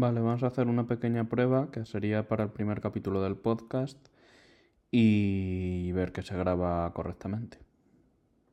Vale, vamos a hacer una pequeña prueba que sería para el primer capítulo del podcast y ver que se graba correctamente.